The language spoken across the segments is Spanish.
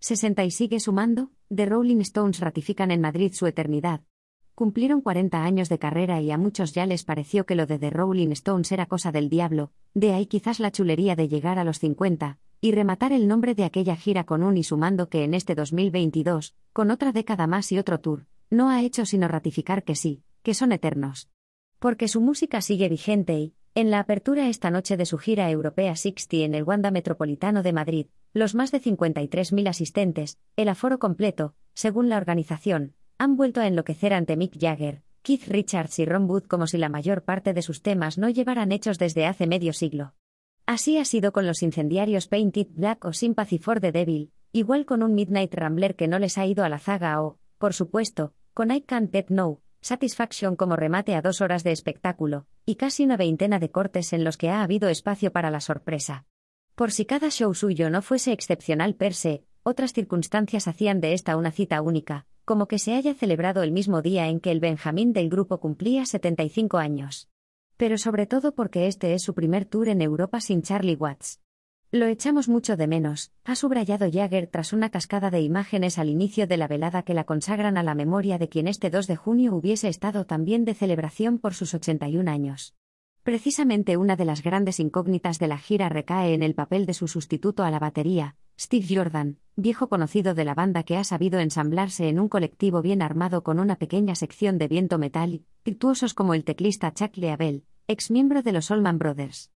60 y sigue sumando, The Rolling Stones ratifican en Madrid su eternidad. Cumplieron 40 años de carrera y a muchos ya les pareció que lo de The Rolling Stones era cosa del diablo, de ahí quizás la chulería de llegar a los 50, y rematar el nombre de aquella gira con un y sumando que en este 2022, con otra década más y otro tour, no ha hecho sino ratificar que sí, que son eternos. Porque su música sigue vigente y, en la apertura esta noche de su gira europea 60 en el Wanda Metropolitano de Madrid, los más de 53.000 asistentes, el aforo completo, según la organización, han vuelto a enloquecer ante Mick Jagger, Keith Richards y Ron Wood como si la mayor parte de sus temas no llevaran hechos desde hace medio siglo. Así ha sido con los incendiarios Painted Black o Sympathy for the Devil, igual con un Midnight Rambler que no les ha ido a la zaga o, por supuesto, con I Can't Get No, Satisfaction como remate a dos horas de espectáculo, y casi una veintena de cortes en los que ha habido espacio para la sorpresa. Por si cada show suyo no fuese excepcional per se, otras circunstancias hacían de esta una cita única, como que se haya celebrado el mismo día en que el Benjamín del grupo cumplía 75 años. Pero sobre todo porque este es su primer tour en Europa sin Charlie Watts. Lo echamos mucho de menos, ha subrayado Jagger tras una cascada de imágenes al inicio de la velada que la consagran a la memoria de quien este 2 de junio hubiese estado también de celebración por sus 81 años. Precisamente una de las grandes incógnitas de la gira recae en el papel de su sustituto a la batería, Steve Jordan, viejo conocido de la banda que ha sabido ensamblarse en un colectivo bien armado con una pequeña sección de viento metal, virtuosos como el teclista Chuck Leavell, ex miembro de los Allman Brothers.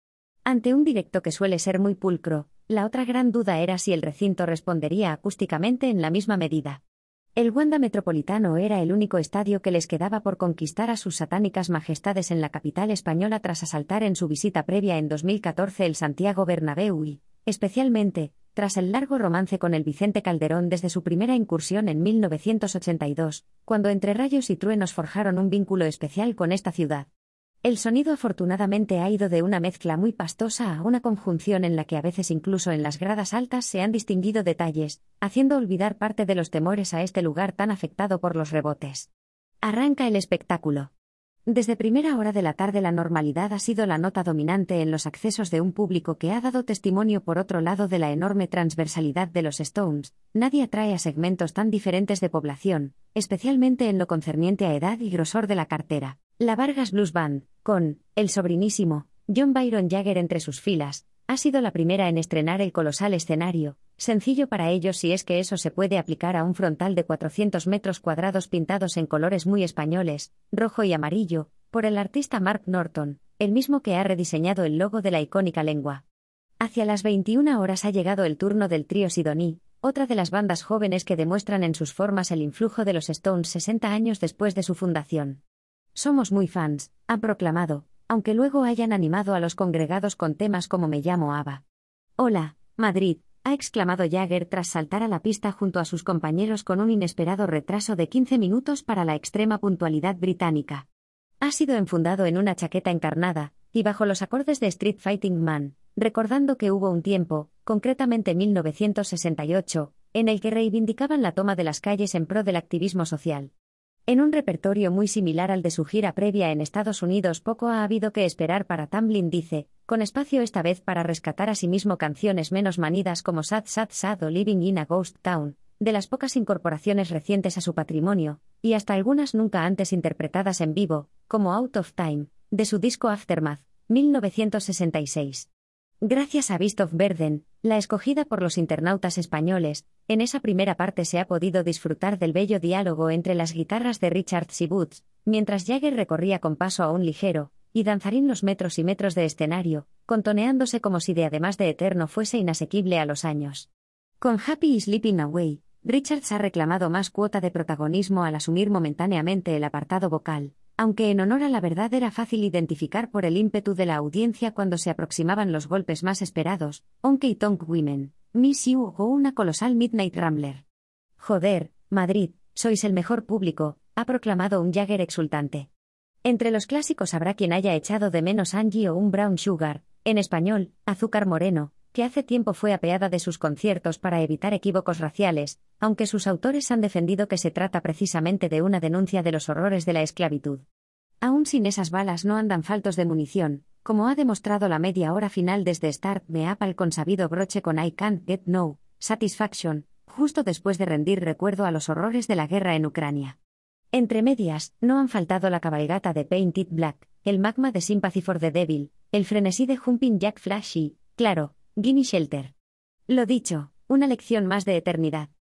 Ante un directo que suele ser muy pulcro, la otra gran duda era si el recinto respondería acústicamente en la misma medida. El Wanda Metropolitano era el único estadio que les quedaba por conquistar a sus satánicas majestades en la capital española tras asaltar en su visita previa en 2014 el Santiago Bernabéu y, especialmente, tras el largo romance con el Vicente Calderón desde su primera incursión en 1982, cuando entre rayos y truenos forjaron un vínculo especial con esta ciudad. El sonido afortunadamente ha ido de una mezcla muy pastosa a una conjunción en la que a veces incluso en las gradas altas se han distinguido detalles, haciendo olvidar parte de los temores a este lugar tan afectado por los rebotes. Arranca el espectáculo. Desde primera hora de la tarde la normalidad ha sido la nota dominante en los accesos de un público que ha dado testimonio por otro lado de la enorme transversalidad de los Stones, nadie atrae a segmentos tan diferentes de población, especialmente en lo concerniente a edad y grosor de la cartera. La Vargas Blues Band, con el sobrinísimo John Byron Jagger entre sus filas, ha sido la primera en estrenar el colosal escenario, sencillo para ellos si es que eso se puede aplicar a un frontal de 400 metros cuadrados pintados en colores muy españoles, rojo y amarillo, por el artista Mark Norton, el mismo que ha rediseñado el logo de la icónica lengua. Hacia las 21 horas ha llegado el turno del trío Sidoní, otra de las bandas jóvenes que demuestran en sus formas el influjo de los Stones 60 años después de su fundación. Somos muy fans, han proclamado, aunque luego hayan animado a los congregados con temas como Me llamo Ava. Hola, Madrid, ha exclamado Jagger tras saltar a la pista junto a sus compañeros con un inesperado retraso de 15 minutos para la extrema puntualidad británica. Ha sido enfundado en una chaqueta encarnada, y bajo los acordes de Street Fighting Man, recordando que hubo un tiempo, concretamente 1968, en el que reivindicaban la toma de las calles en pro del activismo social. En un repertorio muy similar al de su gira previa en Estados Unidos, poco ha habido que esperar para Tamblyn dice, con espacio esta vez para rescatar a sí mismo canciones menos manidas como Sad Sad Sad o Living in a Ghost Town, de las pocas incorporaciones recientes a su patrimonio, y hasta algunas nunca antes interpretadas en vivo, como Out of Time, de su disco Aftermath, 1966. Gracias a Beast of Verden, la escogida por los internautas españoles, en esa primera parte se ha podido disfrutar del bello diálogo entre las guitarras de Richard y Boots, mientras Jagger recorría con paso aún ligero, y danzarín los metros y metros de escenario, contoneándose como si de además de eterno fuese inasequible a los años. Con Happy y Sleeping Away, Richards ha reclamado más cuota de protagonismo al asumir momentáneamente el apartado vocal, aunque en honor a la verdad era fácil identificar por el ímpetu de la audiencia cuando se aproximaban los golpes más esperados, Onkey Tonk Women, Miss You o una colosal Midnight Rambler. Joder, Madrid, sois el mejor público, ha proclamado un Jagger exultante. Entre los clásicos habrá quien haya echado de menos Angie o un Brown Sugar, en español, Azúcar Moreno, que hace tiempo fue apeada de sus conciertos para evitar equívocos raciales, aunque sus autores han defendido que se trata precisamente de una denuncia de los horrores de la esclavitud. Aún sin esas balas no andan faltos de munición, como ha demostrado la media hora final desde Start Me Up al consabido broche con I Can't Get No, Satisfaction, justo después de rendir recuerdo a los horrores de la guerra en Ucrania. Entre medias, no han faltado la cabalgata de Painted Black, el magma de Sympathy for the Devil, el frenesí de Jumping Jack Flash y, claro, Gimme Shelter. Lo dicho, una lección más de eternidad.